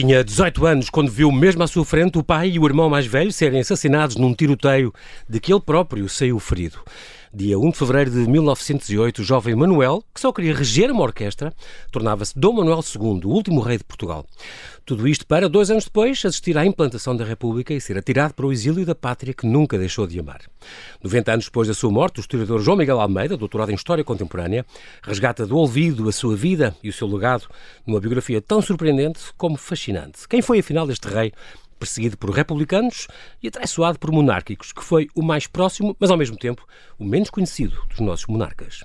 Tinha 18 anos quando viu mesmo à sua frente o pai e o irmão mais velho serem assassinados num tiroteio de que ele próprio saiu ferido. Dia 1 de fevereiro de 1908, o jovem Manuel, que só queria reger uma orquestra, tornava-se Dom Manuel II, o último rei de Portugal. Tudo isto para, dois anos depois, assistir à implantação da República e ser atirado para o exílio da pátria que nunca deixou de amar. 90 anos depois da sua morte, o historiador João Miguel Almeida, doutorado em História Contemporânea, resgata do olvido a sua vida e o seu legado numa biografia tão surpreendente como fascinante. Quem foi, afinal, este rei perseguido por republicanos e atraiçoado por monárquicos, que foi o mais próximo, mas ao mesmo tempo o menos conhecido dos nossos monarcas.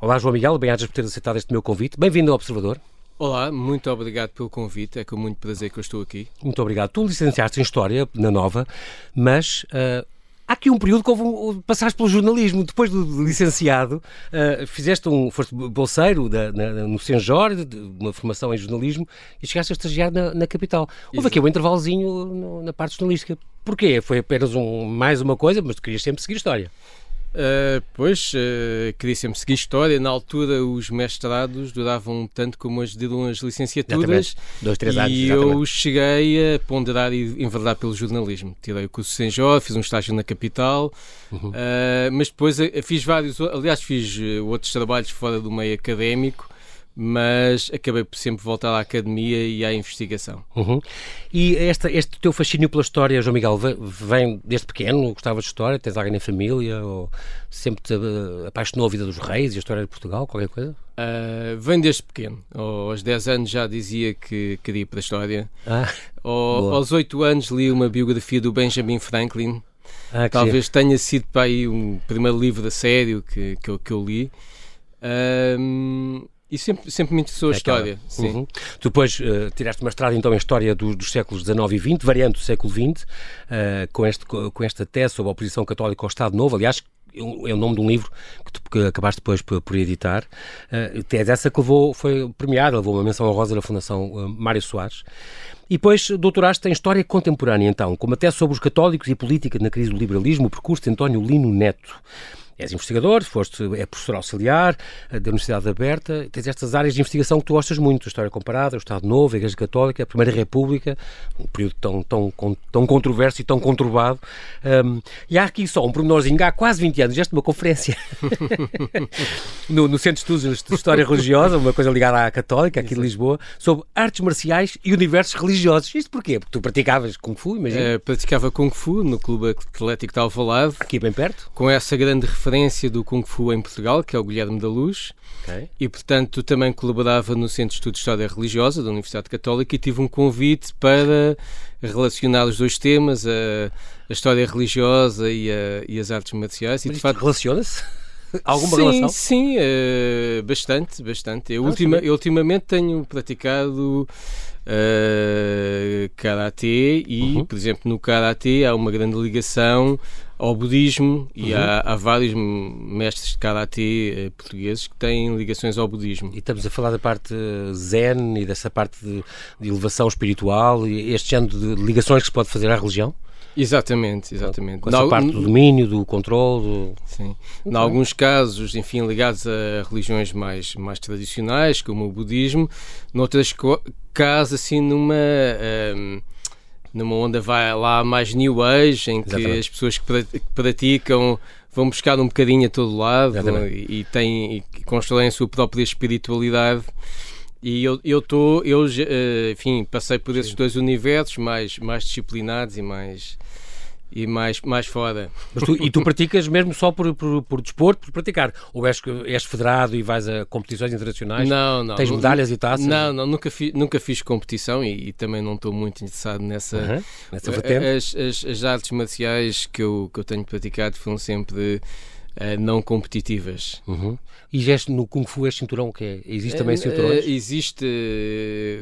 Olá, João Miguel, bem-ajas por ter aceitado este meu convite. Bem-vindo ao Observador. Olá, muito obrigado pelo convite, é com muito prazer que eu estou aqui. Muito obrigado. Tu licenciaste em História, na Nova, mas uh, Há aqui um período que houve, passaste pelo jornalismo, depois do licenciado, uh, fizeste um, foste bolseiro da, na, no Senjor, uma formação em jornalismo, e chegaste a estagiar na, na capital. Houve Exato. aqui um intervalozinho no, na parte jornalística. Porquê? Foi apenas um, mais uma coisa, mas tu querias sempre seguir história. Uh, pois, uh, queria sempre seguir história. Na altura, os mestrados duravam tanto como as duram as licenciaturas. Dois, três anos. E eu cheguei a ponderar e enverdar pelo jornalismo. Tirei o curso Sem Jó, fiz um estágio na capital, uhum. uh, mas depois fiz vários. Aliás, fiz outros trabalhos fora do meio académico mas acabei por sempre voltar à academia e à investigação. Uhum. E esta, este teu fascínio pela história, João Miguel, vem desde pequeno? Gostavas de história? Tens alguém na família? Ou sempre te uh, apaixonou a vida dos reis e a história de Portugal? Qualquer coisa? Uh, vem desde pequeno. Aos 10 anos já dizia que queria ir para a história. Ah, aos 8 anos li uma biografia do Benjamin Franklin. Ah, Talvez sim. tenha sido para aí um primeiro livro a sério que, que, eu, que eu li. Uh, e sempre, sempre me interessou a é história. Sim. Uhum. Tu depois uh, tiraste mestrado então em História dos, dos séculos XIX e XX, variante do século XX, uh, com, este, com esta tese sobre a oposição católica ao Estado Novo, aliás, é o nome de um livro que, tu, que acabaste depois por, por editar. Uh, tese essa que levou, foi premiada, levou uma menção honrosa da Fundação uh, Mário Soares. E depois doutoraste em História Contemporânea, então, com uma tese sobre os católicos e política na crise do liberalismo, o percurso de António Lino Neto. És investigador, foste, é professor auxiliar eh, da Universidade Aberta, tens estas áreas de investigação que tu gostas muito, a história comparada, o Estado Novo, a Igreja Católica, a Primeira República, um período tão, tão, tão controverso e tão conturbado. Um, e há aqui só um pormenorzinho, há quase 20 anos, deste uma conferência no, no Centro de Estudos de História Religiosa, uma coisa ligada à Católica, aqui de Lisboa, sobre artes marciais e universos religiosos. Isto porquê? Porque tu praticavas Kung Fu, imagina? É, praticava Kung Fu no Clube Atlético de Alvalade. Aqui bem perto. Com essa grande referência referência do Kung Fu em Portugal, que é o Guilherme da Luz. Okay. E, portanto, também colaborava no Centro de Estudo de História Religiosa da Universidade Católica e tive um convite para relacionar os dois temas, a, a história religiosa e, a, e, as artes marciais. Mas e, de facto, relaciona-se? Alguma sim, relação? Sim, uh, bastante, bastante. Eu, ultima, eu ultimamente tenho praticado uh, karatê e, uhum. por exemplo, no karatê há uma grande ligação ao budismo e uhum. há, há, vários mestres de karatê eh, portugueses que têm ligações ao budismo. E estamos a falar da parte zen e dessa parte de, de elevação espiritual e este género de ligações que se pode fazer à religião? Exatamente, exatamente. Com essa parte do domínio, do controle. Do... Sim. Em alguns casos, enfim, ligados a religiões mais, mais tradicionais, como o budismo, noutras casos, assim, numa. Um, numa onda vai lá mais new age, em que Exatamente. as pessoas que praticam vão buscar um bocadinho a todo lado e, e, têm, e constroem a sua própria espiritualidade. E eu estou, eu, eu, eh, enfim, passei por esses Sim. dois universos mais, mais disciplinados e mais e mais, mais fora. Tu, e tu praticas mesmo só por, por, por desporto, por praticar? Ou és, és federado e vais a competições internacionais? Não, não. Tens medalhas e taças? Não, não, nunca, fi, nunca fiz competição e, e também não estou muito interessado nessa... Uhum, nessa vertente? As, as, as, artes marciais que eu, que eu tenho praticado foram sempre uh, não competitivas. Uhum. E gesto no Kung Fu é cinturão que é? Existe também cinturões? existe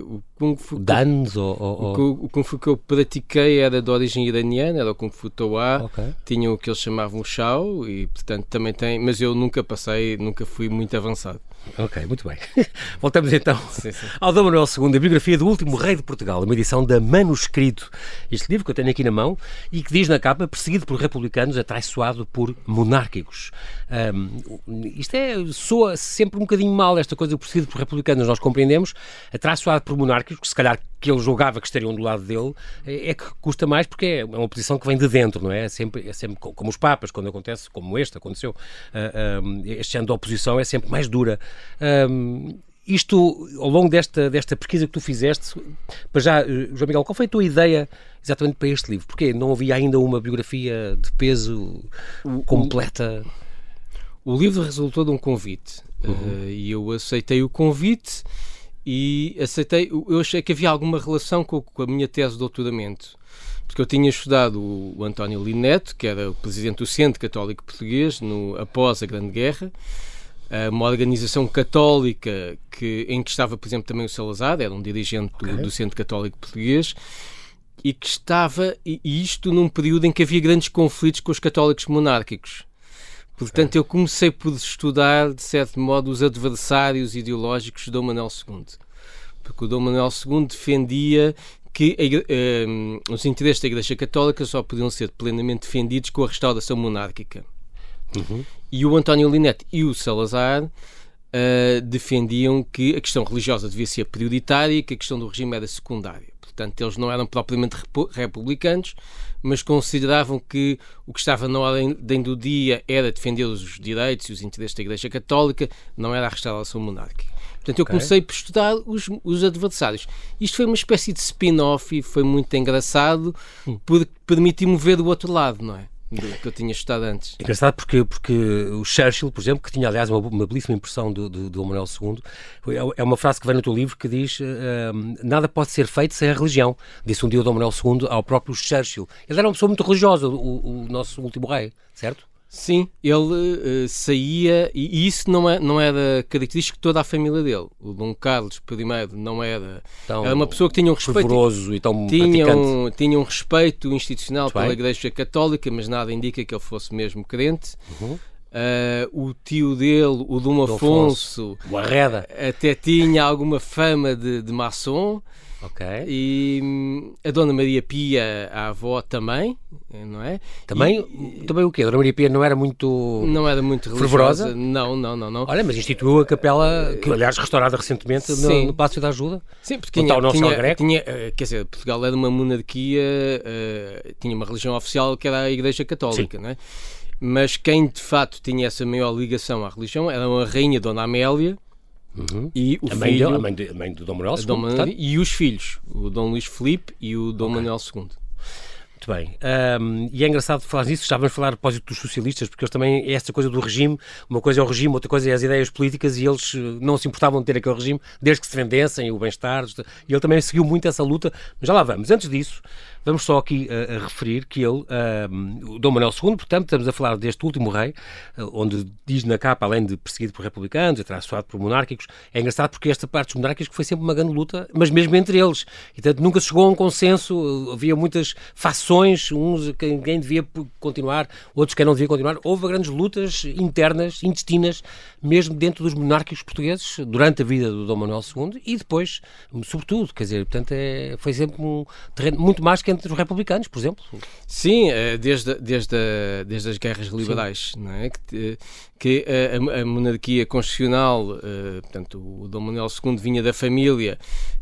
o Kung Fu. Danos ou, ou, O, o, Kung Fu que eu pratiquei era de origem iraniana, era o Kung Fu Toa. Okay. Tinha o que eles chamavam Shao e portanto também tem, mas eu nunca passei, nunca fui muito avançado. Ok, muito bem. Voltamos então sim, sim. ao Dom Manuel II, a biografia do último rei de Portugal, uma edição da Manuscrito. Este livro que eu tenho aqui na mão e que diz na capa, perseguido por republicanos, atraiçoado por monárquicos. Um, isto é, soa sempre um bocadinho mal, esta coisa, perseguido por republicanos, nós compreendemos, atraiçoado por monárquicos, que se calhar que ele julgava que estariam do lado dele, é, é que custa mais porque é uma posição que vem de dentro, não é? É sempre, é sempre como os Papas, quando acontece, como este aconteceu, uh, uh, este ano da oposição é sempre mais dura. Uh, isto, ao longo desta, desta pesquisa que tu fizeste, para já, João Miguel, qual foi a tua ideia exatamente para este livro? Porque não havia ainda uma biografia de peso completa? O, o livro resultou de um convite uhum. e eu aceitei o convite e aceitei, eu achei que havia alguma relação com, com a minha tese de doutoramento porque eu tinha estudado o, António Lineto, que era o presidente do Centro Católico Português no, após a Grande Guerra, uma organização católica que, em que estava, por exemplo, também o Salazar, era um dirigente okay. do, do, Centro Católico Português, e que estava, e isto num período em que havia grandes conflitos com os católicos monárquicos. Portanto, eu comecei por estudar, de certo modo, os adversários ideológicos de Dom Manuel II. Porque o Dom Manuel II defendia que a, os interesses da Igreja Católica só podiam ser plenamente defendidos com a restauração monárquica. Uhum. E o António Linete e o Salazar uh, defendiam que a questão religiosa devia ser prioritária e que a questão do regime era secundária. Portanto, eles não eram propriamente republicanos, mas consideravam que o que estava na ordem do dia era defender os direitos e os interesses da Igreja Católica, não era a restauração monárquica. Portanto, eu okay. comecei por estudar os, os adversários. Isto foi uma espécie de spin-off e foi muito engraçado, hum. porque permitiu-me ver o outro lado, não é? Do que eu tinha estudado antes. Engraçado porque, porque o Churchill, por exemplo, que tinha aliás uma, uma belíssima impressão do, do, do Manuel II, é uma frase que vem no teu livro que diz uh, nada pode ser feito sem a religião, disse um dia o Dom Manuel II ao próprio Churchill. Ele era uma pessoa muito religiosa, o, o nosso último rei, certo? Sim, ele uh, saía, e isso não, é, não era característico de toda a família dele. O Dom Carlos I não era. Tão era uma pessoa que tinha um respeito. e tão tinha um, tinha um respeito institucional Muito pela bem. Igreja Católica, mas nada indica que ele fosse mesmo crente. Uhum. Uh, o tio dele, o Dom Afonso, Afonso, o Arreda, até tinha alguma fama de, de maçom. Ok. E hum, a Dona Maria Pia, a avó, também, não é? Também, e, também o quê? A Dona Maria Pia não era muito. Não era muito fervorosa? Não, não, não, não. Olha, mas instituiu a capela, que aliás restaurada recentemente no, no Palácio da Ajuda. Sim, porque tinha, o tinha, tinha, eh, quer dizer, Portugal era uma monarquia, uh, tinha uma religião oficial que era a Igreja Católica, Sim. não é? Mas quem de facto tinha essa maior ligação à religião era a rainha Dona Amélia, Uhum. E o a mãe filho, a, mãe de, a mãe do Dom Manuel II. Dom Manuel, e os filhos, o Dom Luís Filipe e o Dom okay. Manuel II. Muito bem. Um, e é engraçado falar nisso, já vamos falar a propósito dos socialistas, porque eles também, é essa coisa do regime, uma coisa é o regime, outra coisa é as ideias políticas, e eles eh, não se importavam de ter aquele regime, desde que se vendessem o bem-estar, e ele também seguiu muito essa luta, mas já lá vamos. Antes disso, Vamos só aqui a referir que ele, Dom Manuel II, portanto, estamos a falar deste último rei, uh, onde diz na capa, além de perseguido por republicanos, atraçoado por monárquicos, é engraçado porque esta parte dos monárquicos foi sempre uma grande luta, mas mesmo entre eles. E, portanto, nunca se chegou a um consenso, havia muitas fações, uns quem, quem devia continuar, outros quem não devia continuar. Houve grandes lutas internas, intestinas, mesmo dentro dos monárquicos portugueses, durante a vida do Dom Manuel II e depois, sobretudo, quer dizer, portanto, é, foi sempre um terreno muito mais que entre os republicanos, por exemplo. Sim, eh, desde, desde, desde as guerras liberais, Sim. não é? Que, que a, a, monarquia constitucional, uh, portanto, o Dom Manuel II vinha da família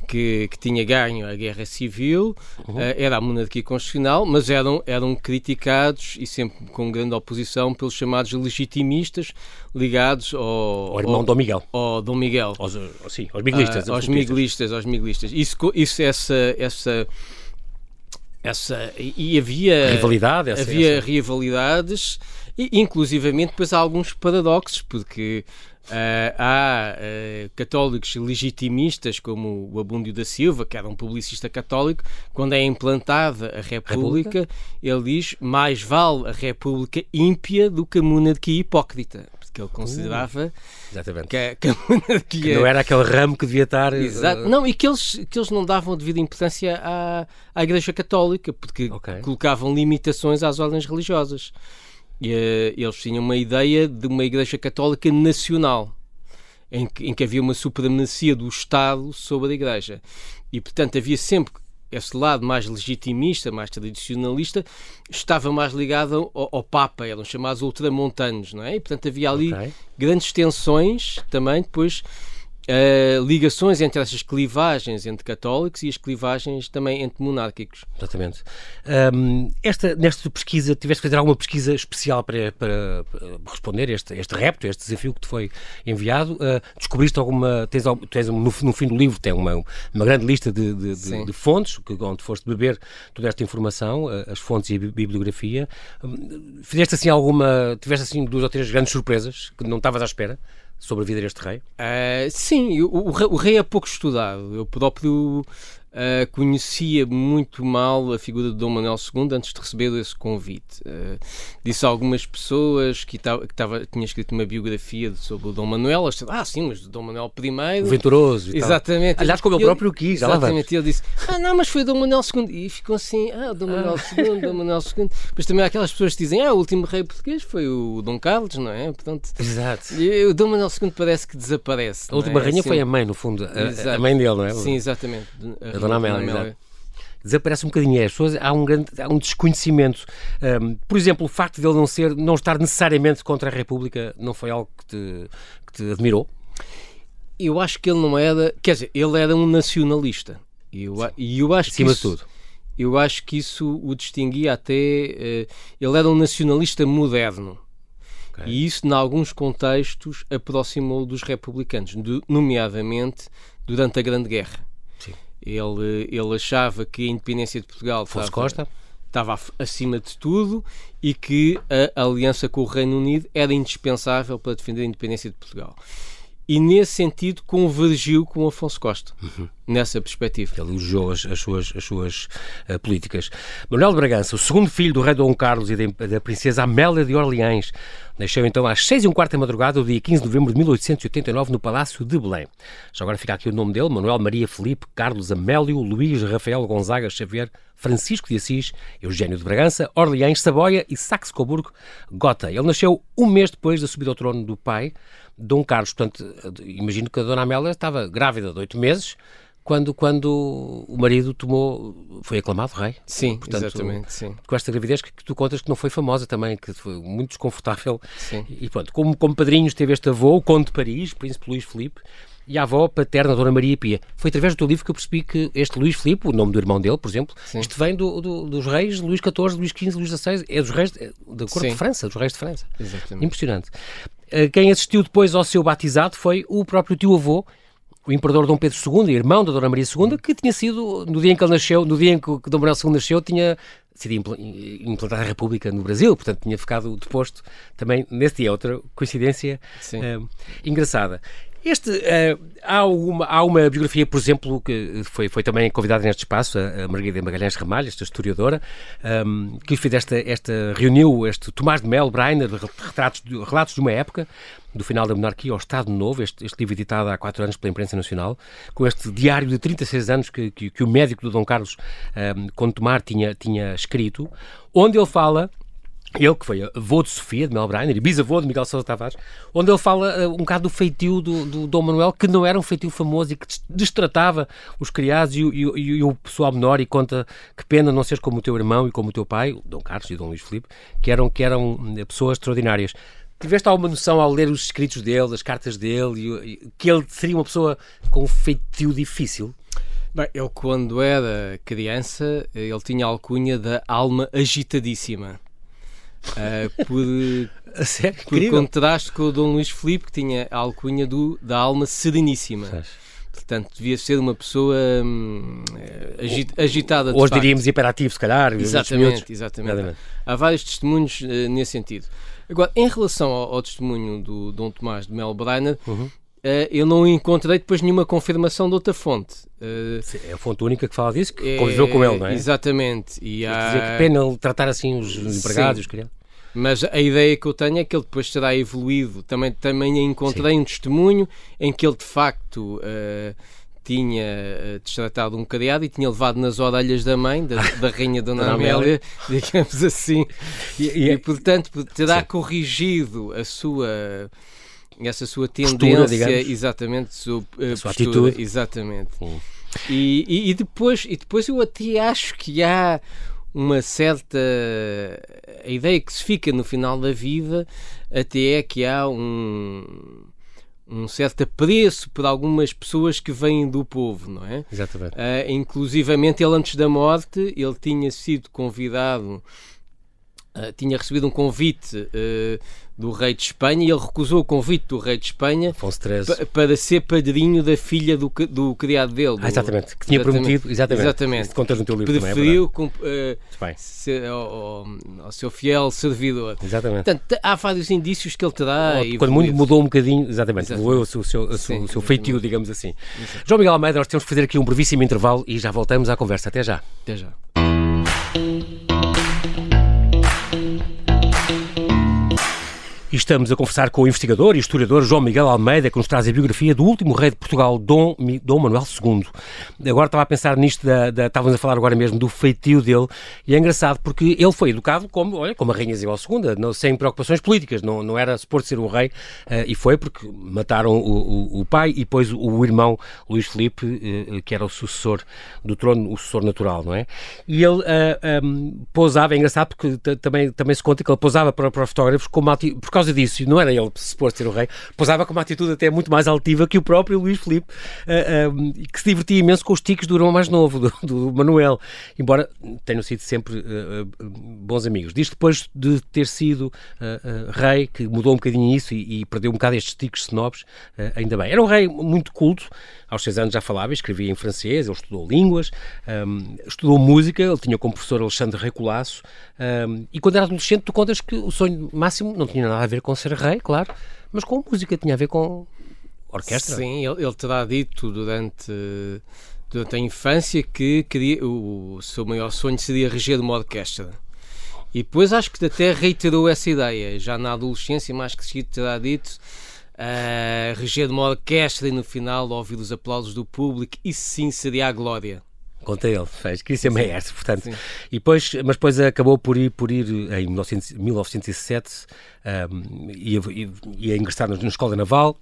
que, que tinha ganho a guerra civil, uhum. uh, era a monarquia constitucional, mas eram, eram criticados e sempre com grande oposição pelos chamados legitimistas ligados ao, ao irmão ao, Dom Miguel. Ao Dom Miguel. Aos, sim, aos miguelistas. Uh, aos miguelistas, aos miguelistas. Isso, isso essa, essa essa e havia rivalidade essa, havia essa. rivalidades e inclusivamente depois há alguns paradoxos porque Uh, há uh, católicos legitimistas como o Abúndio da Silva, que era um publicista católico, quando é implantada a República, República, ele diz mais vale a República ímpia do que a monarquia hipócrita que ele considerava uh, que, a, que, a monarquia... que não era aquele ramo que devia estar. Exato. Uh... Não, e que eles, que eles não davam devida importância à, à Igreja Católica, porque okay. colocavam limitações às ordens religiosas. E, uh, eles tinham uma ideia de uma Igreja Católica nacional. Em que, em que havia uma supremacia do Estado sobre a Igreja. E, portanto, havia sempre esse lado mais legitimista, mais tradicionalista, estava mais ligado ao, ao Papa, eram chamados ultramontanos, não é? E, portanto, havia ali okay. grandes tensões também, depois uh, ligações entre essas clivagens entre católicos e as clivagens também entre monárquicos. Exatamente. Um, esta, nesta pesquisa, tiveste que fazer alguma pesquisa especial para, para, para responder este, este repto, este desafio que te foi enviado? Uh, descobriste alguma. Tens, tens no, no, fim do livro tem uma, uma grande lista de, de, de, de fontes que, onde foste beber toda esta informação, uh, as fontes e a bibliografia. Um, fizeste assim alguma. Tiveste assim duas ou três grandes surpresas que não estavas à espera? Sobre a vida deste rei? Uh, sim, o, o, rei é pouco estudado. Eu próprio uh, conhecia muito mal a figura de Dom Manuel II antes de receber esse convite. Uh, disse a algumas pessoas que, tava, que tava, tinha escrito uma biografia sobre o Dom Manuel, elas ah, sim, mas Dom Manuel I. O venturoso. exatamente. Tal. Aliás, como ele próprio quis, Exatamente. ele disse, ah, não, mas foi Dom Manuel II. E ficou assim, ah, Dom Manuel ah. II, Dom Manuel II. Depois também há aquelas pessoas que dizem, ah, o último rei português foi o Dom Carlos, não é? Portanto, Exato. E, o Dom Manuel II parece que desaparece. A última é? rainha assim, foi a mãe, no fundo, a, a, mãe dele, não é? Sim, exatamente. A, a Dona Amélia desaparece um bocadinho. As pessoas, há, um grande, há um desconhecimento. Um, por exemplo, o facto de ele não, ser, não estar necessariamente contra a República não foi algo que te, que te admirou? Eu acho que ele não era. Quer dizer, ele era um nacionalista. E eu, eu acho Acima que isso, de tudo. Eu acho que isso o distinguia até. Uh, ele era um nacionalista moderno. Okay. E isso, em alguns contextos, aproximou dos republicanos, nomeadamente durante a Grande Guerra. Ele, ele achava que a independência de Portugal Fosse estava, Costa. estava acima de tudo e que a aliança com o Reino Unido era indispensável para defender a independência de Portugal e nesse sentido convergiu com Afonso Costa, uhum. nessa perspectiva. Ele elogiou as, as, suas, as suas uh, políticas. Manuel de Bragança, o segundo filho do rei Dom Carlos e da, da princesa Amélia de Orleães, nasceu então às seis e um quarto da madrugada, do dia 15 de novembro de 1889, no Palácio de Belém. Já agora fica aqui o nome dele, Manuel Maria Felipe Carlos Amélio Luís Rafael Gonzaga Xavier Francisco de Assis, Eugênio de Bragança, Orleães, Saboia e Saxe-Coburgo, Gota. Ele nasceu um mês depois da subida ao trono do pai, Dom Carlos. Portanto, imagino que a Dona Amélia estava grávida de oito meses quando, quando o marido tomou, foi aclamado rei. Sim, Portanto, exatamente. Sim. Com esta gravidez que, que, tu contas que não foi famosa também, que foi muito desconfortável. Sim. E pronto, como, como padrinhos teve este avô, o Conde de Paris, Príncipe Luís Filipe, e a avó paterna, a Dona Maria Pia. Foi através do teu livro que eu percebi que este Luís Filipe, o nome do irmão dele, por exemplo, Sim. isto vem do, do, dos reis Luís XIV, Luís XV, Luís XVI, é dos reis é da corte de França, dos reis de França. Exatamente. Impressionante. Eh, quem assistiu depois ao seu batizado foi o próprio tio-avô, o imperador Dom Pedro II, irmão da Dona Maria II, que tinha sido, no dia em que ele nasceu, no dia em que Dom Manuel II nasceu, tinha sido implantada a República no Brasil, portanto tinha ficado deposto também nesse dia. Outra coincidência uh, engraçada. Este, uh, há, uma, há uma biografia, por exemplo, que foi, foi também convidada neste espaço, a, Margarida Magalhães Ramalho, esta historiadora, um, ehm, que fez esta, esta, reuniu este Tomás de Mel, Breiner, retratos, relatos de uma época, do final da monarquia ao Estado Novo, este, este, livro editado há quatro anos pela imprensa nacional, com este diário de 36 anos que, que, que o médico do Dom Carlos, um, ehm, quando Tomar tinha, tinha escrito, onde ele fala ele que foi avô de Sofia, de Mel Brainer, e bisavô de Miguel Sousa Tavares, onde ele fala uh, um bocado do feitio do, do Dom Manuel, que não era um feitio famoso e que destratava os criados e, e, e, o pessoal menor e conta que pena não seres como o teu irmão e como o teu pai, Dom Carlos e Dom Luís Filipe, que eram, que eram eh, pessoas extraordinárias. Tiveste alguma noção ao ler os escritos dele, as cartas dele, que ele seria uma pessoa com um feitio difícil? Bem, ele quando era criança, ele tinha a alcunha da alma agitadíssima. Uh, por, sério? por contraste com o Dom Luís Filipe, que tinha a alcunha do, da alma sereníssima. Portanto, devia ser uma pessoa hum, agit, agitada. Hoje facto. diríamos hiperativo, se calhar. Exatamente, exatamente. exatamente. Há vários testemunhos uh, nesse sentido. Agora, em relação ao, ao testemunho do Dom Tomás de Mel Brainer, uhum. Uh, eu não encontrei depois nenhuma confirmação de outra fonte. Uh, é a fonte única que fala disso, que é, conviveu com ele, não é? Exatamente. E há... dizer que pena ele tratar assim os empregados, os criados. Mas a ideia que eu tenho é que ele depois terá evoluído. Também, também encontrei Sim. um testemunho em que ele de facto uh, tinha uh, destratado um criado e tinha levado nas orelhas da mãe, da, da rainha Dona Amélia, digamos assim. E, e, e portanto terá Sim. corrigido a sua essa sua tendência, postura, exatamente, sua, uh, sua postura, atitude. Exatamente. E, e, e, depois, e depois eu até acho que há uma certa a ideia que se fica no final da vida até é que há um um certo apreço por algumas pessoas que vêm do povo, não é? Exatamente. Uh, inclusivamente, ele antes da morte, ele tinha sido convidado, uh, tinha recebido um convite uh, do rei de Espanha e ele recusou o convite do rei de Espanha para ser padrinho da filha do, do criado dele. Do, ah, exatamente, que tinha exatamente, prometido, exatamente. exatamente. Contas no teu livro Preferiu também, é uh, ser, ao, ao, seu fiel servidor. Exatamente. Portanto, há vários indícios que ele te dá. Oh, quando muito mudou um bocadinho, exatamente, mudou o seu, seu, seu, seu feitio, digamos assim. Exatamente. João Miguel Almeida, nós temos que fazer aqui um brevíssimo intervalo e já voltamos à conversa. Até já. Até já. E estamos a conversar com o investigador e historiador João Miguel Almeida, que nos traz a biografia do último rei de Portugal, Dom, Dom Manuel II. Agora estava a pensar nisto, da, da, estávamos a falar agora mesmo do feitio dele, e é engraçado porque ele foi educado como, olha, como a Rainha Isabel II, não, sem preocupações políticas, não, não era suposto ser o rei, uh, e foi porque mataram o, o, o, pai e depois o irmão Luís Filipe, uh, que era o sucessor do trono, o sucessor natural, não é? E ele uh, um, pousava, é engraçado porque também, também se conta que ele pousava para, para fotógrafos como, por causa disso, não era ele suposto ser o rei, pousava com uma atitude até muito mais altiva que o próprio Luís Filipe, uh, uh, que se divertia imenso com os tiques do irmão mais novo, do, do Manuel, embora tenham sido sempre uh, bons amigos. Diz depois de ter sido rei, que mudou um bocadinho isso e, e perdeu um bocado estes tiques snobs, ainda bem. Era um rei muito culto, aos seis anos já falava, escrevia em francês, ele estudou línguas, um, estudou música, ele tinha como professor Alexandre Recolasso, um, e quando era adolescente tu contas que o sonho máximo não tinha nada a ver com ser rei, claro, mas com música, tinha a ver com orquestra. Sim, ele, ele terá dito durante, durante a infância que queria, o, o seu maior sonho seria reger uma orquestra. E depois acho que até reiterou essa ideia, já na adolescência, mais que seguido terá dito uh, reger uma orquestra e no final ouvir os aplausos do público, isso sim seria a glória. Conta ele, fez, queria ser maestro, portanto. Sim. E depois, mas depois acabou por ir, por ir em 1907 um, ia, ia ingressar na escola naval,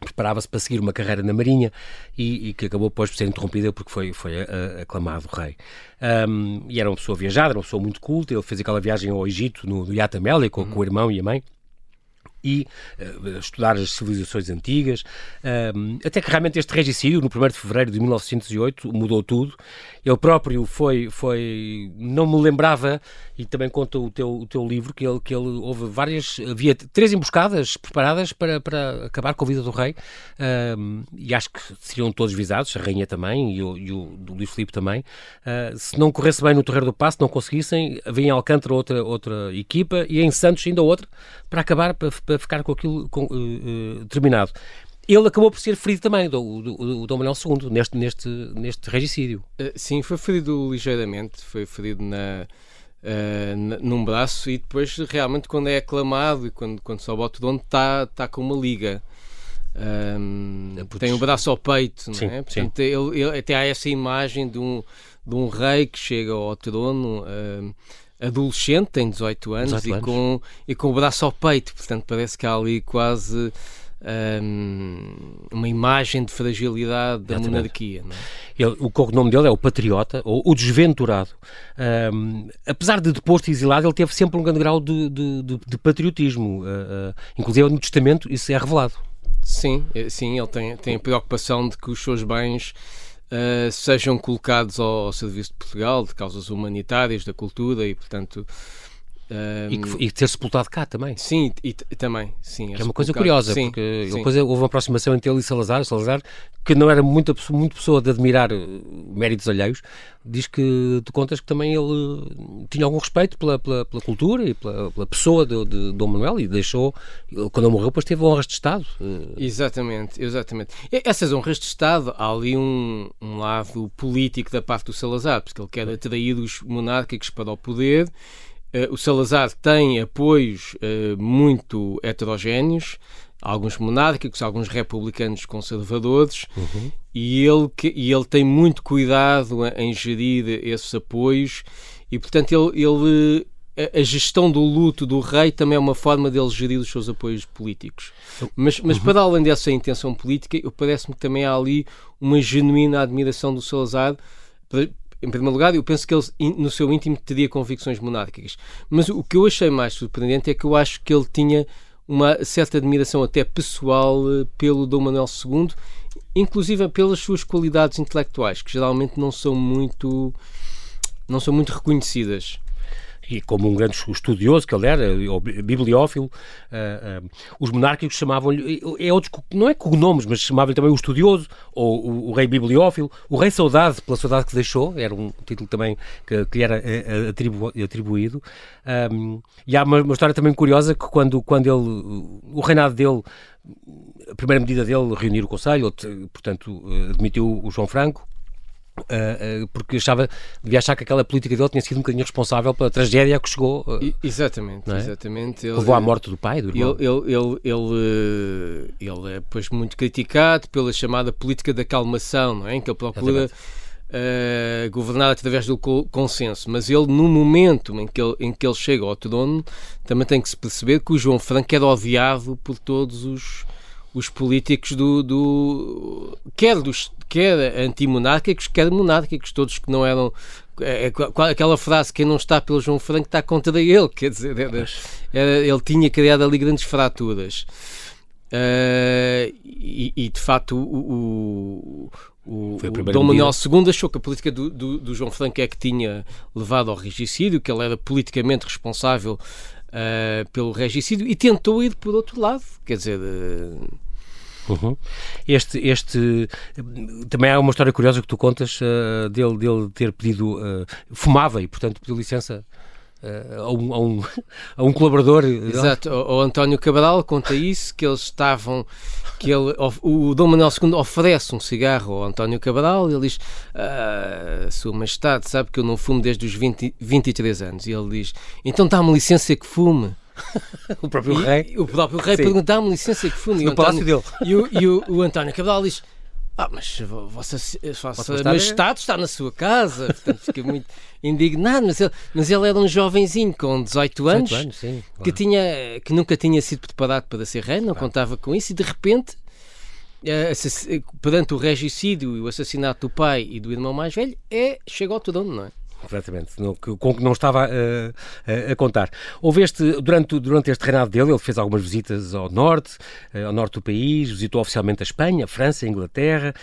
preparava-se para seguir uma carreira na Marinha e, e, que acabou depois por ser interrompida porque foi, foi a, a, aclamado rei. Um, e era uma pessoa viajada, era uma pessoa muito culta, ele fez aquela viagem ao Egito no, no Iata Amélia com, uhum. com o irmão e a mãe e uh, estudar as civilizações antigas, uh, até que realmente este regicídio, no 1 de fevereiro de 1908, mudou tudo. Ele próprio foi, foi não me lembrava, e também conta o teu, o teu livro, que ele, que ele houve várias, havia três emboscadas preparadas para, para acabar com a vida do rei, uh, e acho que seriam todos visados, a rainha também, e o, e o Luís Filipe também. Uh, se não corresse bem no Terreiro do Passo, não conseguissem, havia em Alcântara outra, outra equipa, e em Santos ainda outra, para acabar, para, para para ficar com aquilo com, uh, uh, terminado. Ele acabou por ser ferido também, o, o, Dom Manuel II, neste, neste, neste regicídio. Uh, sim, foi ferido ligeiramente, foi ferido na, uh, num braço e depois realmente quando é aclamado e quando, quando sobe ao trono está tá com uma liga. Um, tem o braço ao peito, sim, não é? Portanto, ele, ele, até há essa imagem de um, de um rei que chega ao trono adolescente, tem 18 anos, 18 anos. E, com, e com o braço ao peito, portanto parece que há ali quase um, uma imagem de fragilidade da Exatamente. monarquia. É? Ele, o cognome dele é o Patriota, ou o Desventurado. Um, apesar de depois de exilado, ele teve sempre um grande grau de, de, de, de patriotismo, uh, uh, inclusive no testamento isso é revelado. Sim, é, sim, ele tem, tem a preocupação de que os seus bens uh, sejam colocados ao, ao, serviço de Portugal, de causas humanitárias, da cultura e, portanto. Um, e, que, e ter sepultado cá também. Sim, e, e também. Sim, é, é uma coisa curiosa, sim, porque sim. depois houve uma aproximação entre ele e Salazar. Salazar, que não era muito, muito pessoa de admirar eh, méritos alheios, diz que tu contas que também ele tinha algum respeito pela, pela, pela cultura e pela, pela pessoa de, de, Dom Manuel e deixou, quando ele morreu, depois teve honras de Estado. Eh. Exatamente, exatamente. Essas honras de Estado, há ali um, um lado político da parte do Salazar, porque ele quer atrair os monárquicos para o poder o Salazar tem apoios uh, muito heterogéneos, alguns monárquicos, alguns republicanos conservadores, uhum. e, ele, e ele tem muito cuidado em gerir esses apoios, e portanto ele, ele a gestão do luto do rei também é uma forma dele gerir os seus apoios políticos. Mas, mas uhum. para além dessa intenção política, parece-me que também há ali uma genuína admiração do Salazar em primeiro lugar, eu penso que ele, no seu íntimo, teria convicções monárquicas. Mas o que eu achei mais surpreendente é que eu acho que ele tinha uma certa admiração até pessoal eh, pelo Dom Manuel II, inclusive pelas suas qualidades intelectuais, que geralmente não são muito não são muito reconhecidas e como um grande estudioso que ele era, bibliófilo, uh, uh, os monárquicos chamavam-lhe, é outros, não é cognomes, mas chamavam-lhe também o estudioso, ou o, o, rei bibliófilo, o rei saudade, pela saudade que deixou, era um título também que, que lhe era uh, atribu, atribuído. Um, e há uma, uma, história também curiosa que quando, quando ele, o reinado dele, a primeira medida dele, reunir o Conselho, portanto, admitiu o João Franco, Uh, uh, porque achava, devia achar que aquela política dele tinha sido um bocadinho responsável pela tragédia que chegou. Uh, exatamente, é? exatamente. Ele, Levou à morte do pai, do irmão. Ele, ele, ele, ele, é depois muito criticado pela chamada política da calmação, não é? em que ele procura governar através do consenso. Mas ele, no momento em que ele, em que ele chega ao trono, também tem que se perceber que o João Franco era odiado por todos os os políticos do, do quer dos quer antimonárquicos, quer monárquicos, todos que não eram é, é aquela frase quem não está pelo João Franco está contra ele, quer dizer, era, era, ele tinha criado ali grandes fraturas. Uh, e, e, de facto o, o, o Dom Manuel II achou que a política do, do, do, João Franco é que tinha levado ao regicídio, que ele era politicamente responsável uh, pelo regicídio e tentou ir por outro lado, quer dizer, uh, Uhum. Este, este também há uma história curiosa que tu contas uh, dele, dele ter pedido, uh, fumava e portanto pediu licença uh, a, um, a, um, a um colaborador. Exato, o, o, António Cabral conta isso, que eles estavam, que ele, o, Dom Manuel II oferece um cigarro ao António Cabral e ele diz, ah, Sua Majestade sabe que eu não fumo desde os 20, 23 anos. E ele diz, então dá-me licença que fume. o próprio e, rei. O próprio rei perguntar-me licença que fundo. No palácio dele. E o, e o, o António Cabral diz: Ah, mas Vossa, vossa Majestade está na sua casa. Portanto, fica muito indignado. Mas ele, mas ele era um jovenzinho com 18 anos, 18 anos sim, claro. que, tinha, que nunca tinha sido preparado para ser rei, não claro. contava com isso, e de repente. Uh, perante o regicídio e o assassinato do pai e do irmão mais velho, é, chega ao trono, não é? Completamente, com que não estava uh, a contar. Houve este, durante, durante este reinado dele, ele fez algumas visitas ao norte, uh, ao norte do país, visitou oficialmente a Espanha, a França, a Inglaterra,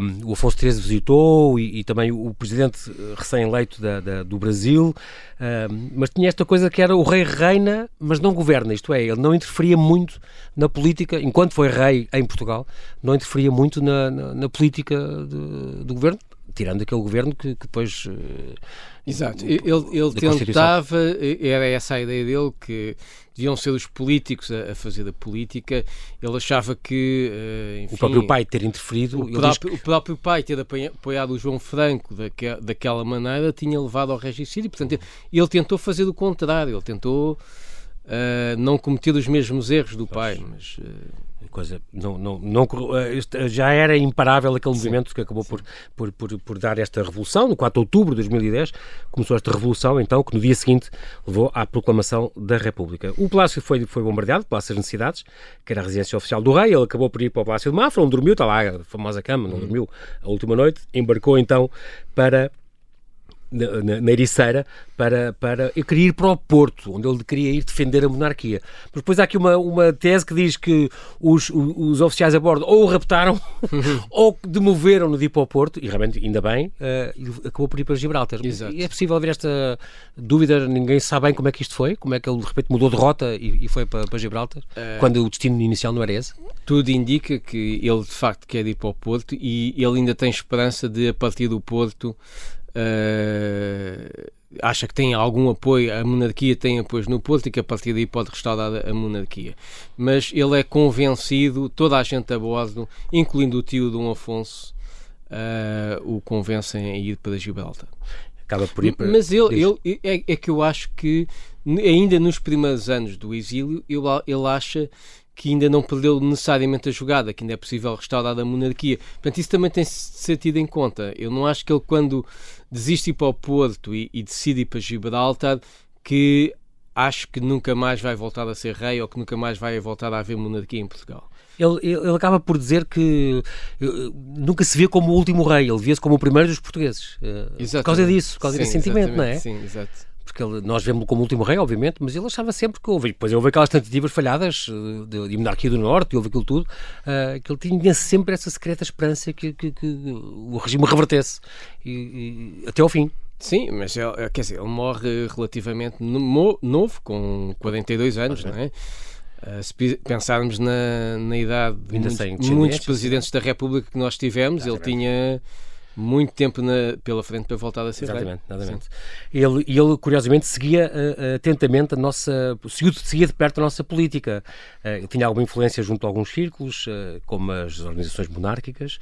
um, o Afonso XIII visitou e, e também o presidente recém-eleito do Brasil, ehm, mas tinha esta coisa que era o rei reina, mas não governa, isto é, ele não interferia muito na política, enquanto foi rei em Portugal, não interferia muito na, na, na política de, do governo, tirando aquele governo que, que depois. Uh, Exato, ele, ele tentava, era essa a ideia dele, que deviam ser os políticos a, a fazer a política. Ele achava que. Uh, enfim, o próprio pai ter interferido. O próprio, que... o próprio, pai ter apoiado o João Franco daque, daquela maneira tinha levado ao regicídio. Portanto, ele, ele tentou fazer o contrário, ele tentou uh, não cometer os mesmos erros do pai, mas. Uh, coisa não, não, não eh, já era imparável aquele sim, movimento que acabou por, por, por, por, dar esta revolução, no 4 de outubro de 2010, começou esta revolução, então, que no dia seguinte levou à proclamação da República. O palácio foi, foi bombardeado, o Palácio das Necessidades, que era a residência oficial do rei, ele acabou por ir para o Palácio de Mafra, onde dormiu, está lá a famosa cama, não uhum. dormiu a última noite, embarcou então para na, na, Ericeira para, para. Eu queria ir para o Porto, onde ele queria ir defender a monarquia. Mas depois há aqui uma, uma tese que diz que os, os, oficiais a bordo ou o raptaram ou demoveram-no de ir para o Porto, e realmente, ainda bem, uh, acabou por ir para Gibraltar. Exato. E é possível haver esta dúvida, ninguém sabe bem como é que isto foi, como é que ele de repente mudou de rota e, e foi para, para Gibraltar, uh... quando o destino inicial não era esse? Tudo indica que ele de facto quer ir para o Porto e ele ainda tem esperança de, a partir do Porto, uh, acha que tem algum apoio, a monarquia tem apoio no Porto e que a partir daí pode restaurar a monarquia. Mas ele é convencido, toda a gente a bordo, incluindo o tio Dom Afonso, uh, o convencem a ir para Gibraltar. Acaba por ir para... Mas ele, ele é, é, que eu acho que, ainda nos primeiros anos do exílio, ele, ele acha que ainda não perdeu necessariamente a jogada, que ainda é possível restaurar a monarquia. Portanto, isso também tem de ser tido em conta. Eu não acho que ele, quando desiste ir para o Porto e, e decide ir para Gibraltar, que acho que nunca mais vai voltar a ser rei ou que nunca mais vai voltar a haver monarquia em Portugal. Ele, ele, acaba por dizer que uh, nunca se vê como o último rei, ele via-se como o primeiro dos portugueses. Uh, por causa disso, por causa Sim, desse sentimento, não é? Sim, exato. Porque ele, nós vemos-lo como último rei, obviamente, mas ele achava sempre que houve, depois houve aquelas tentativas falhadas uh, de, de, monarquia do Norte, houve aquilo tudo, uh, que ele tinha sempre essa secreta esperança que, que, que o regime revertesse. E, e, até ao fim. Sim, mas ele, quer dizer, ele morre relativamente novo, com 42 anos, não é? Uh, se pensarmos na, na idade de muitos, muitos presidentes da República que nós tivemos, ele tinha muito tempo na, pela frente para voltar a ser exatamente, rei. Exatamente. Ele, ele, curiosamente, seguia uh, atentamente a nossa. Seguia, seguia de perto a nossa política. Uh, tinha alguma influência junto a alguns círculos, uh, como as organizações monárquicas,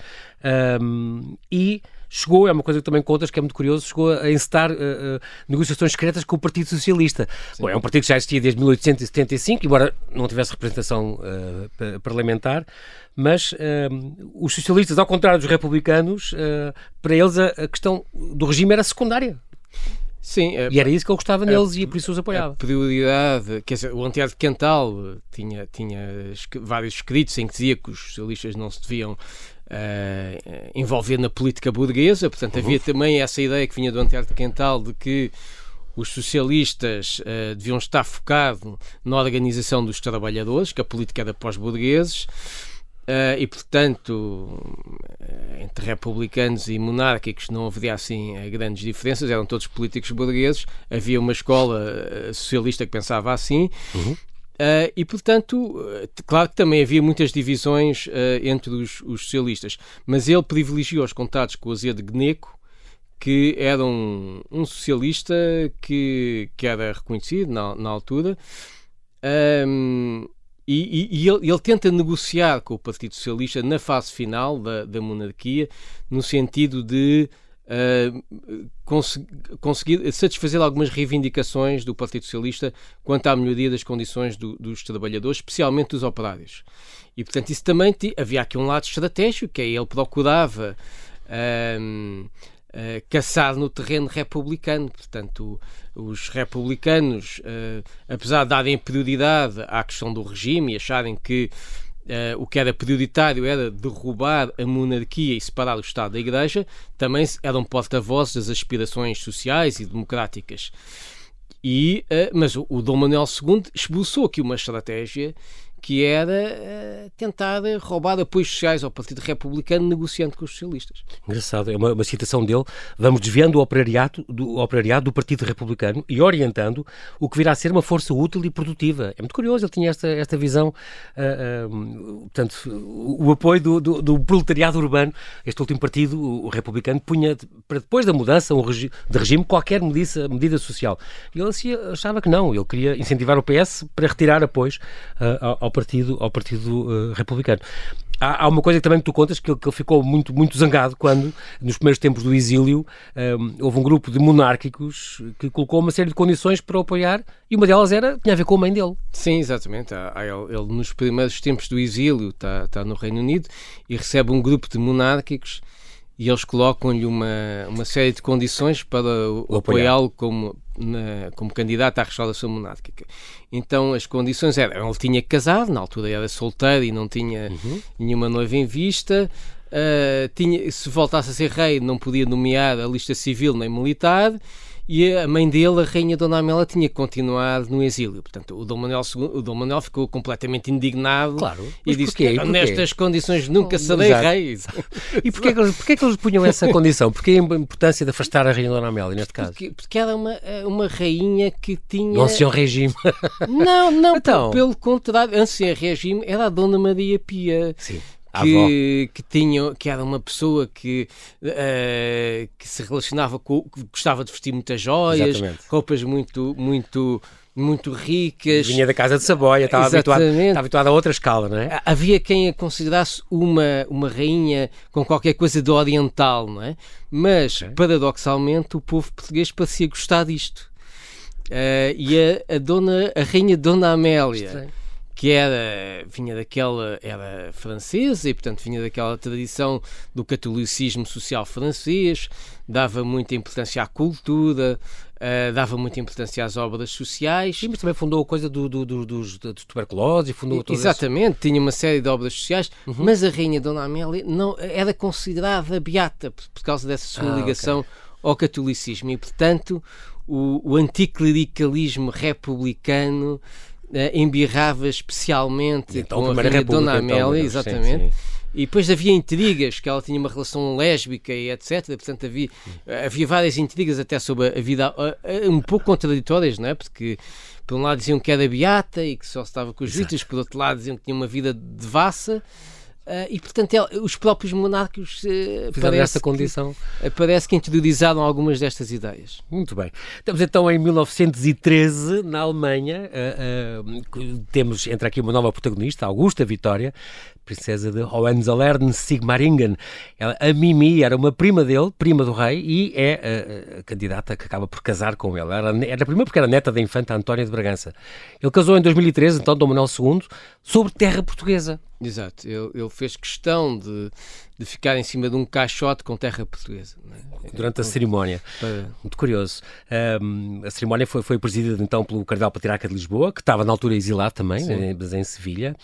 um, e chegou, é uma coisa que também contas que é muito curioso, chegou a encetar uh, uh, negociações secretas com o Partido Socialista. Bom, é um partido que já existia desde 1875, embora não tivesse representação uh, parlamentar, mas os socialistas, ao contrário dos republicanos, para eles a, a questão do regime era secundária. Sim, é, e era isso que ele gostava neles e por isso os apoiava. A prioridade, quer dizer, o Antiado de Quental tinha, tinha vários escritos em que dizia que os socialistas não se deviam uh, envolver na política burguesa, portanto uhum. havia também essa ideia que vinha do Antigo de Quental de que os socialistas uh, deviam estar focados na organização dos trabalhadores, que a política era pós-burgueses, uh, e portanto entre republicanos e monárquicos não haveria assim grandes diferenças, eram todos políticos burgueses, havia uma escola socialista que pensava assim, uhum. Uh, e, portanto, claro que também havia muitas divisões uh, entre os, os, socialistas, mas ele privilegiou os contatos com o Azedo Gneco, que era um, um, socialista que, que era reconhecido na, na altura, um, e, e, e ele, ele, tenta negociar com o Partido Socialista na fase final da, da monarquia, no sentido de uh, conseguir satisfazer algumas reivindicações do Partido Socialista quanto à melhoria das condições do, dos trabalhadores, especialmente dos operários. E, portanto, isso também havia aqui um lado estratégico, que é ele procurava uh, uh, caçar no terreno republicano. Portanto, os republicanos, uh, apesar de darem prioridade à questão do regime e acharem que o que era prioritário era derrubar a monarquia e separar o Estado da Igreja, também eram porta-vozes das aspirações sociais e democráticas. E, uh, mas o, o Dom Manuel II esboçou aqui uma estratégia que era uh, tentar roubar apoios sociais ao Partido Republicano negociando com os socialistas. Engraçado, é uma, uma citação dele. Vamos desviando o operariado, do, o operariado do Partido Republicano e orientando o que virá a ser uma força útil e produtiva. É muito curioso, ele tinha esta, esta visão, uh, portanto, o, apoio do, do, do, proletariado urbano. Este último partido, o, republicano, punha para depois da mudança um regi de regime qualquer medida, medida social. E ele assim, achava que não, ele queria incentivar o PS para retirar apoios ao partido, ao partido uh, republicano. Há, há, uma coisa que também tu contas que ele, que ele, ficou muito, muito zangado quando, nos primeiros tempos do exílio, um, ehm, houve um grupo de monárquicos que colocou uma série de condições para o apoiar e uma delas era, tinha a ver com a mãe dele. Sim, exatamente. Ele nos primeiros tempos do exílio está, está no Reino Unido e recebe um grupo de monárquicos e eles colocam-lhe uma, uma série de condições para apoiá-lo como, como candidato à restauração monárquica. Então as condições eram, ele tinha casar, na altura era solteiro e não tinha uhum. nenhuma noiva em vista, uh, tinha, se voltasse a ser rei não podia nomear a lista civil nem militar, e a mãe dele, a rainha Dona Amélia, tinha continuado no exílio. Portanto, o Dom Manuel, II, o Dom Manuel ficou completamente indignado claro, e disse que nestas condições nunca serei rei. E porquê que, eles, porquê que eles punham essa condição? Porquê a importância de afastar a rainha Dona Amélia, neste caso? Porque, porque era uma, uma rainha que tinha... Ancião regime. Não, não, então... pelo contrário, ancião regime era a Dona Maria Pia. Sim que, que, tinha, que era uma pessoa que, uh, que se relacionava com, que gostava de vestir muitas joias, Exatamente. roupas muito, muito, muito ricas. Vinha da casa de Saboia, estava habituado, estava habituado a outra escala, não é? Havia quem a considerasse uma, uma rainha com qualquer coisa de oriental, não é? Mas, paradoxalmente, o povo português parecia gostar disto. Uh, e a, a, dona, a rainha Dona Amélia. Estranho que era, vinha daquela, era francesa e portanto vinha daquela tradição do catolicismo social francês, dava muita importância à cultura, uh, dava muita importância às obras sociais. Sim, mas também fundou a coisa do, do, do, dos, dos tuberculose, fundou todas Exatamente, esse... tinha uma série de obras sociais, uhum. mas a rainha Dona Amélia não, era considerada beata por, por causa dessa sua ah, ligação okay. ao catolicismo e portanto o, o anticlericalismo republicano embirrava especialmente então, com a, a Dona Amélia, então, exatamente. Sim, sim. E depois havia intrigas, que ela tinha uma relação lésbica e etc. Portanto, havia, havia várias intrigas até sobre a vida, um pouco contraditórias, não é? Porque, por um lado, diziam que era beata e que só estava com os juízes, por outro lado, diziam que tinha uma vida devassa. Uh, e portanto os próprios monarcas uh, parece esta condição que, uh, parece que introduziram algumas destas ideias. Muito bem. Estamos então em 1913 na Alemanha. temos entra aqui uma nova protagonista, Augusta Vitória, princesa de Hohenzollern Sigmaringen. Ela, a Mimi era uma prima dele, prima do rei, e é a, a candidata que acaba por casar com ele. Era, era primeiro porque era neta da infanta Antónia de Bragança. Ele casou em 2013, então, Dom Manuel II, sobre terra portuguesa. Exato, ele, ele, fez questão de, de ficar em cima de um caixote com terra portuguesa. É? Durante a cerimónia. Muito curioso. Um, a cerimónia foi, foi presidida então pelo Cardeal Patriarca de Lisboa, que estava na altura exilado também, mas em Sevilha,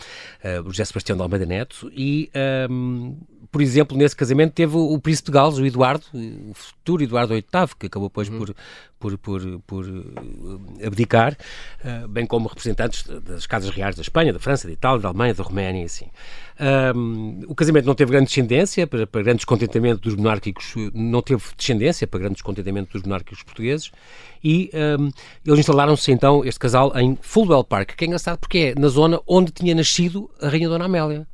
uh, o José Sebastião de Almeida Neto, e um, por exemplo, nesse casamento teve o príncipe de Gales, o Eduardo, o futuro Eduardo VIII, que acabou depois uhum. por, por, por, por eh, abdicar, uh, bem como representantes das casas reais da Espanha, da França, da Itália, da Alemanha, da Roménia e assim. Um, o casamento não teve grande descendência, para, para grande descontentamento dos monárquicos, não teve descendência, para grande descontentamento dos monárquicos portugueses, e um, eles instalaram-se então, este casal, em Fulwell Park, que é engraçado porque é na zona onde tinha nascido a Rainha Dona Amélia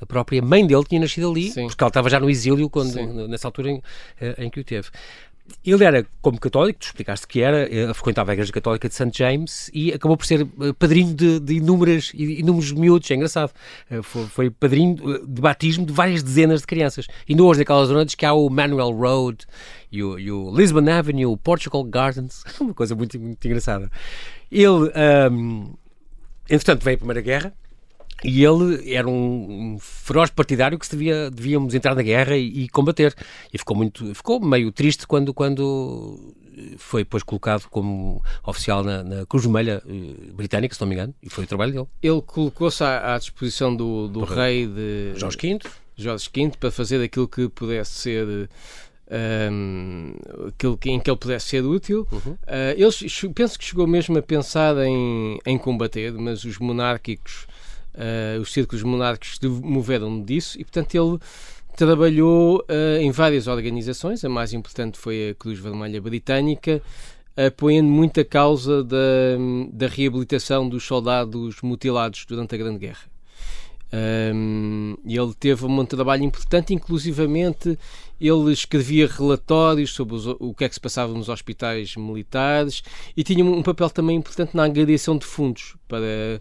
a própria mãe dele tinha nascido ali, Sim. porque ela estava já no exílio quando, nessa altura em, eh, em, que o teve. Ele era, como católico, tu explicaste que era, eh, frequentava a Igreja Católica de St. James e acabou por ser eh, padrinho de, de inúmeras, inúmeros miúdos, é engraçado. Foi, foi, padrinho de batismo de várias dezenas de crianças. E no hoje, naquela zona, diz que há o Manuel Road e o, e o Lisbon Avenue, o Portugal Gardens, uma coisa muito, muito engraçada. Ele, um, entretanto, veio a Primeira Guerra, e ele era um, feroz partidário que devia, devíamos entrar na guerra e, e, combater. E ficou muito, ficou meio triste quando, quando foi depois colocado como oficial na, na Cruz Vermelha eh, britânica, se não me engano, e foi o trabalho dele. Ele colocou-se à, à, disposição do, do rei de Jorge V. Jorge V para fazer aquilo que pudesse ser um, aquilo em que ele pudesse ser útil. Uhum. Uh, ele penso que chegou mesmo a pensar em, em combater, mas os monárquicos Uh, os círculos monárquicos moveram disso e, portanto, ele trabalhou uh, em várias organizações. A mais importante foi a Cruz Vermelha Britânica, apoiando muito a causa da, da reabilitação dos soldados mutilados durante a Grande Guerra. Um, ele teve um trabalho importante, inclusivamente ele escrevia relatórios sobre os, o que é que se passava nos hospitais militares e tinha um papel também importante na angariação de fundos para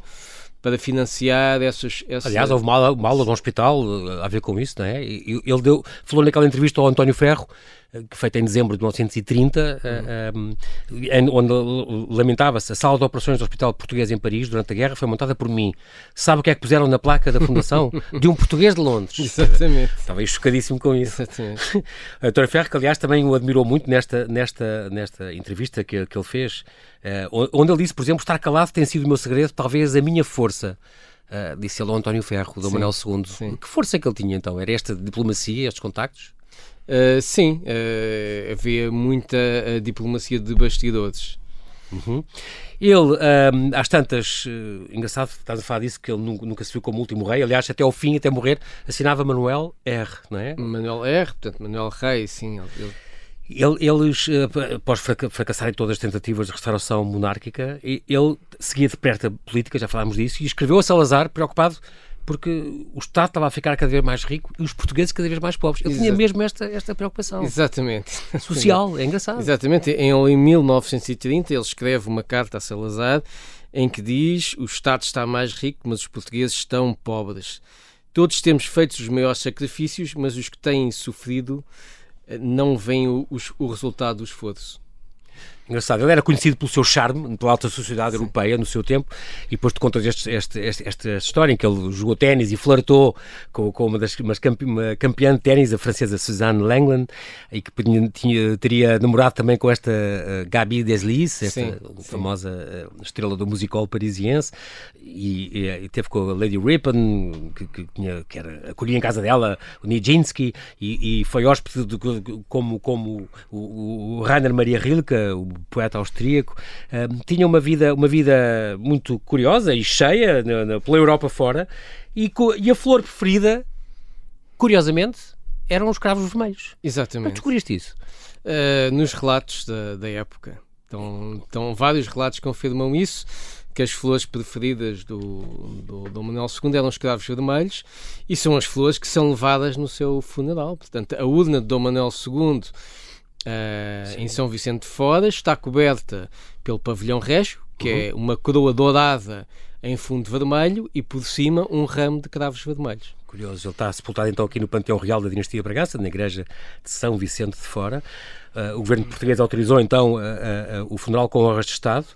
para financiar essas. essas... Aliás, houve uma aula, uma um hospital eh, a ver com isso, não é? Ele deu, falou naquela entrevista ao António Ferro feita em dezembro de 1930, uhum. um, onde lamentava-se a sala de operações do Hospital Português em Paris durante a guerra foi montada por mim. Sabe o que é que puseram na placa da fundação? de um português de Londres. Exatamente. Estava chocadíssimo com isso. Exatamente. António Ferro, que aliás também o admirou muito nesta, nesta, nesta entrevista que, que ele fez, uh, onde ele disse, por exemplo, estar calado tem sido o meu segredo, talvez a minha força. Uh, disse ele ao António Ferro, do Manuel II. Sim. Que força é que ele tinha então? Era esta diplomacia, estes contactos? Uh, sim, uh, havia muita uh, diplomacia de bastidores. Uhum. Ele, um, às tantas, engraçado, estás a falar disso, que ele nunca, nunca, se viu como último rei, aliás, até ao fim, até morrer, assinava Manuel R, não é? Manuel R, portanto, Manuel Rei, sim. Ele, ele... Eles, após fracassarem todas as tentativas de restauração monárquica, ele seguia de perto a política, já falámos disso, e escreveu a Salazar, preocupado porque o Estado estava a ficar cada vez mais rico e os portugueses cada vez mais pobres. Ele Exato. tinha mesmo esta, esta preocupação. Exatamente. Social, é engraçado. Exatamente. Em, em 1930 ele escreve uma carta a Salazar em que diz o Estado está mais rico, mas os portugueses estão pobres. Todos temos feito os maiores sacrifícios, mas os que têm sofrido eh, não veem o, o resultado do esforço. Engraçado, ele era conhecido pelo seu charme, pela alta sociedade Sim. europeia no seu tempo, e depois te contas este, este, este, esta história em que ele jogou ténis e flertou com, com uma das uma campeã de ténis, a francesa Suzanne Langland, e que tinha, teria namorado também com esta uh, Gabi Desliz, esta Sim. famosa uh, estrela do musical parisiense, e, e, e, teve com a Lady Ripon, que, que, tinha, que era, acolhia em casa dela o Nijinsky, e, e foi hóspede de, como, como o, o Rainer Maria Rilke, o poeta austríaco, uh, tinha uma vida, uma vida muito curiosa e cheia pela Europa fora, e, e a flor preferida, curiosamente, eram os cravos vermelhos. Exatamente. Como descobriste isso? Uh, nos relatos da, da época. Estão, estão vários relatos confirmam isso que as flores preferidas do, do, do Manuel II eram os cravos vermelhos e são as flores que são levadas no seu funeral. Portanto, a urna de Dom Manuel II Uh, em São Vicente de Fora, está coberta pelo pavilhão régio, que é uhum. é uma coroa dourada em fundo vermelho e por cima um ramo de cravos vermelhos. Curioso, ele está sepultado então aqui no Panteão Real da Dinastia Bragança, na igreja de São Vicente de Fora. Uh, o governo português autorizou então uh, o funeral com honras de Estado.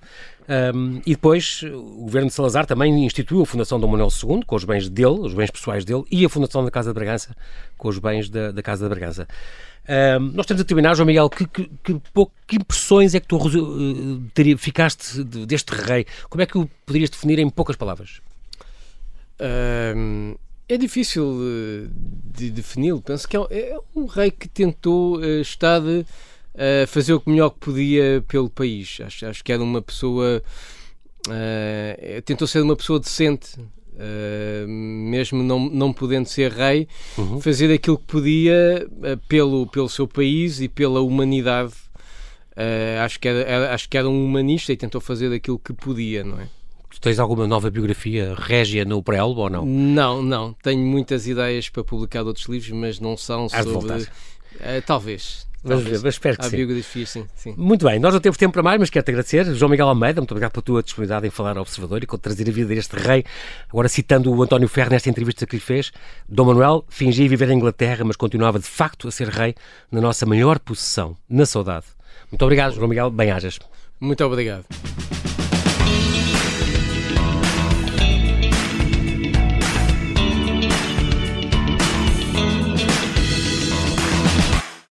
Um, e depois o governo de Salazar também instituiu a Fundação Dom Manuel II, com os bens dele, os bens pessoais dele, e a Fundação da Casa de Bragança, com os bens da, da Casa de Bragança. Um, nós temos a terminar, João Miguel, que, que, que, que impressões é que tu uh, teria, ficaste deste rei? Como é que o poderias definir em poucas palavras? Um, é difícil de, de defini-lo. Penso que é, é, um rei que tentou uh, estar uh, fazer o melhor que podia pelo país. Acho, acho que era uma pessoa. Uh, tentou ser uma pessoa decente, uh, mesmo não, não podendo ser rei, uhum. fazer aquilo que podia uh, pelo, pelo seu país e pela humanidade. acho, que era, era, acho que era um humanista e tentou fazer aquilo que podia, não é? Tu tens alguma nova biografia régia no preelo ou não? Não, não. Tenho muitas ideias para publicar outros livros, mas não são sobre. Uh, talvez, Vamos ver, mas espero que sim. biografia, sim, sim. Muito bem, nós não temos tempo para mais, mas quero-te agradecer. João Miguel Almeida, muito obrigado pela tua disponibilidade em falar ao Observador e com trazer a vida deste rei. Agora, citando o António Ferro nesta entrevista que lhe fez, Dom Manuel fingia viver em Inglaterra, mas continuava de facto a ser rei na nossa maior possessão, na saudade. Muito obrigado, João Miguel, bem-ajas. Muito obrigado.